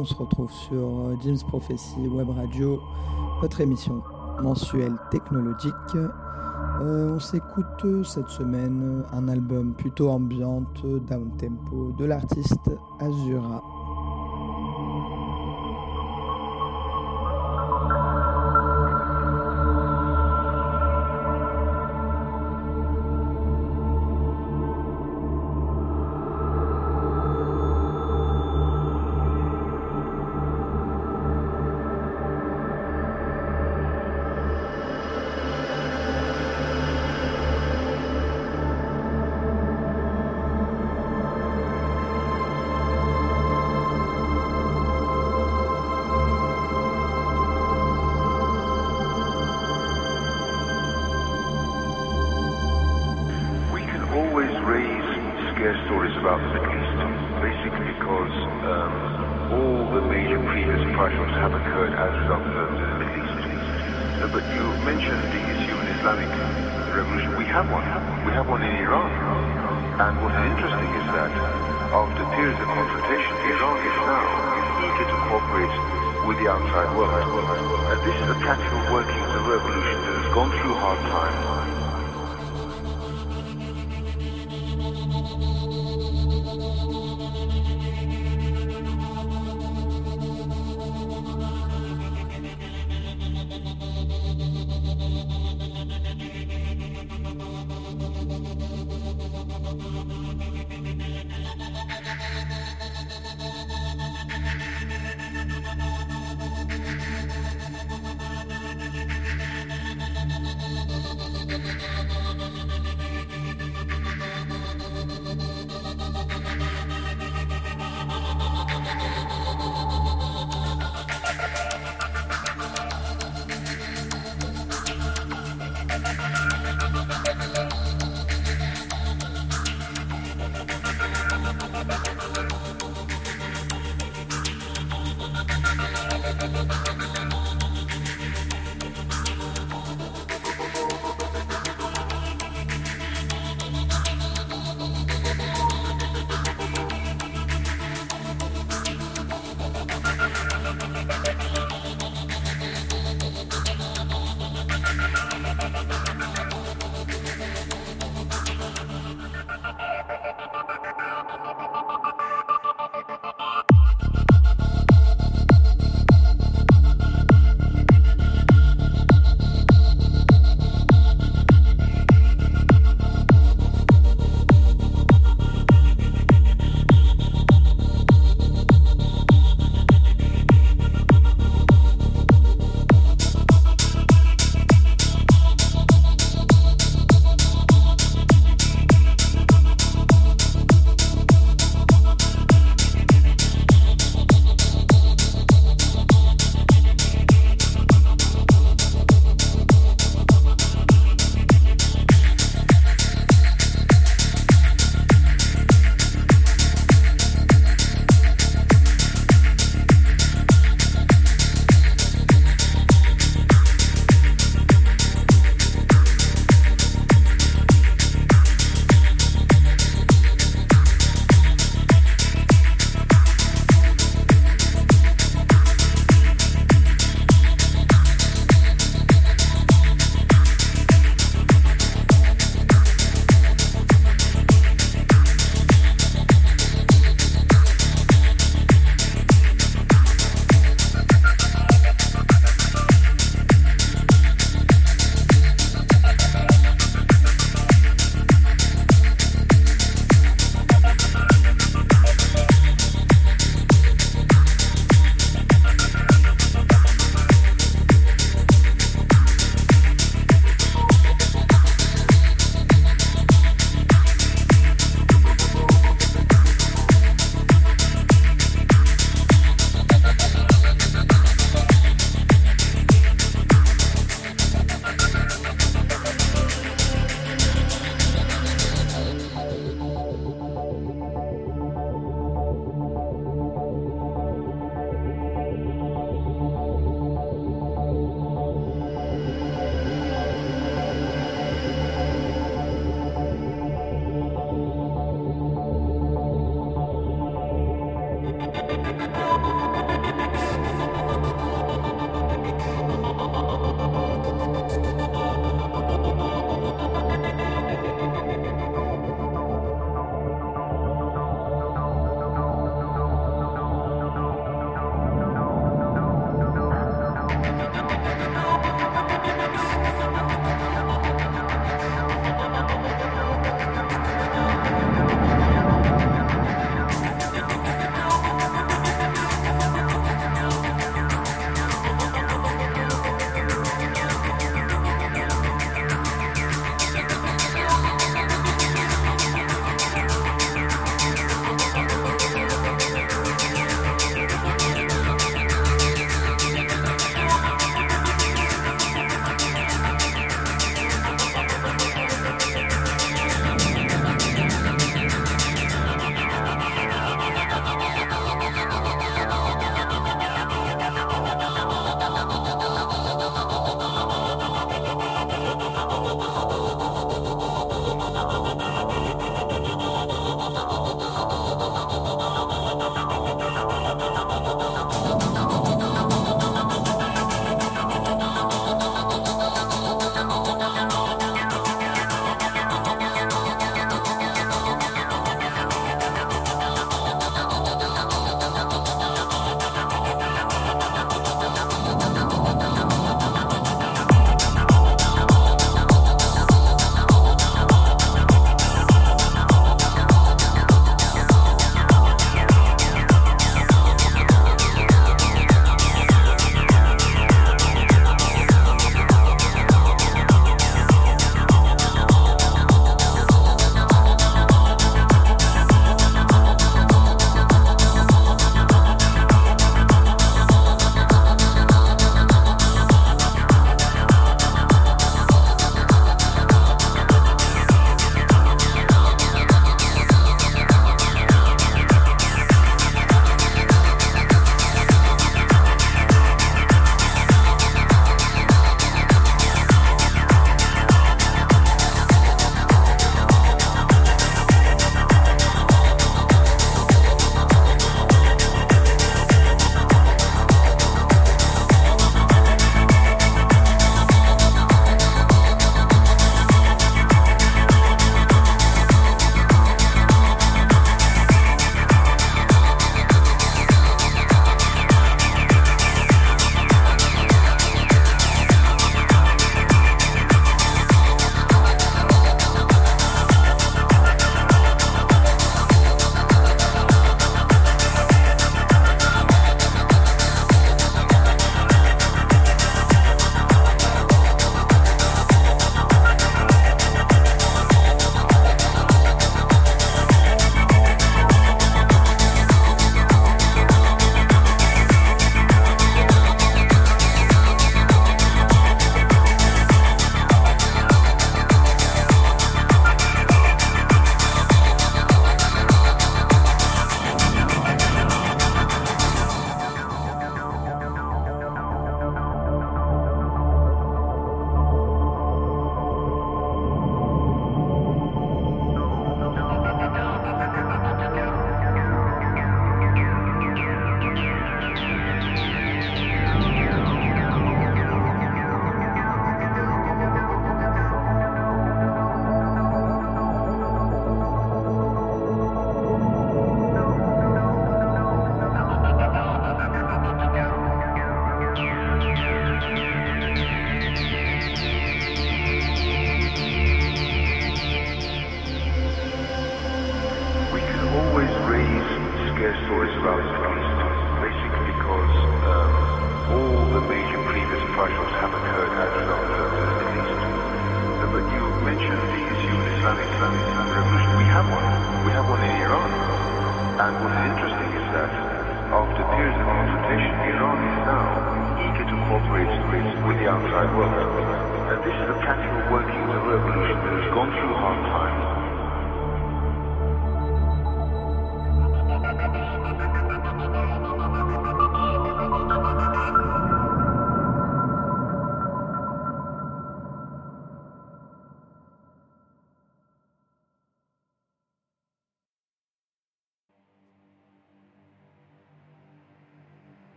on se retrouve sur euh, James Prophecy Web Radio, votre émission mensuelle technologique. Euh, on s'écoute euh, cette semaine un album plutôt ambiante, down tempo de l'artiste Azura. stories about the Middle East, basically because um, all the major previous crises have occurred as a result of the Middle East. Uh, but you mentioned the issue of Islamic revolution. We have one. We have one in Iran. And what is interesting is that after periods of confrontation, Iran is now eager to cooperate with the outside world. Uh, this is the practical workings of revolution that has gone through hard times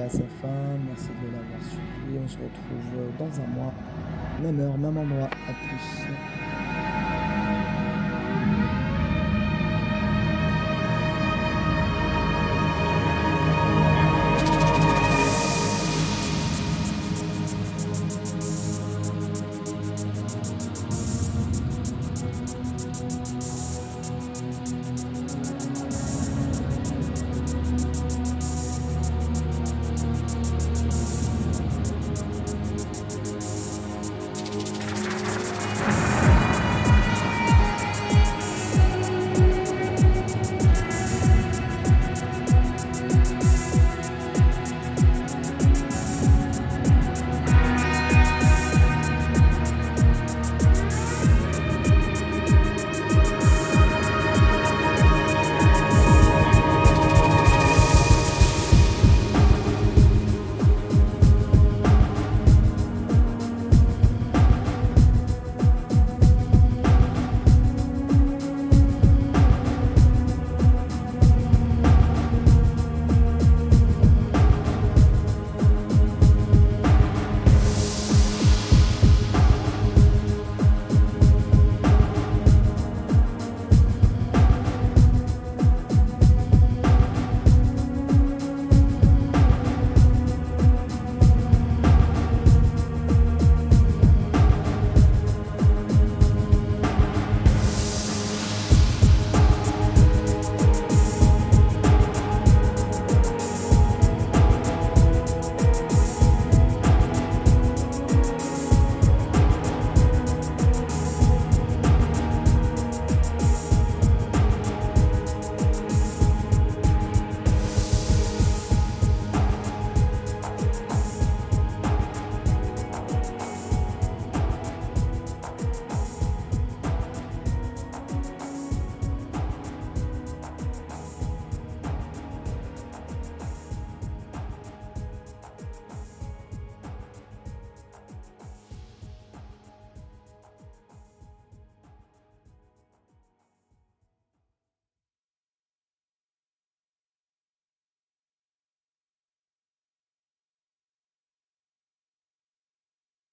à sa fin. Merci de l'avoir suivi. On se retrouve dans un mois. Même heure, même endroit. À plus.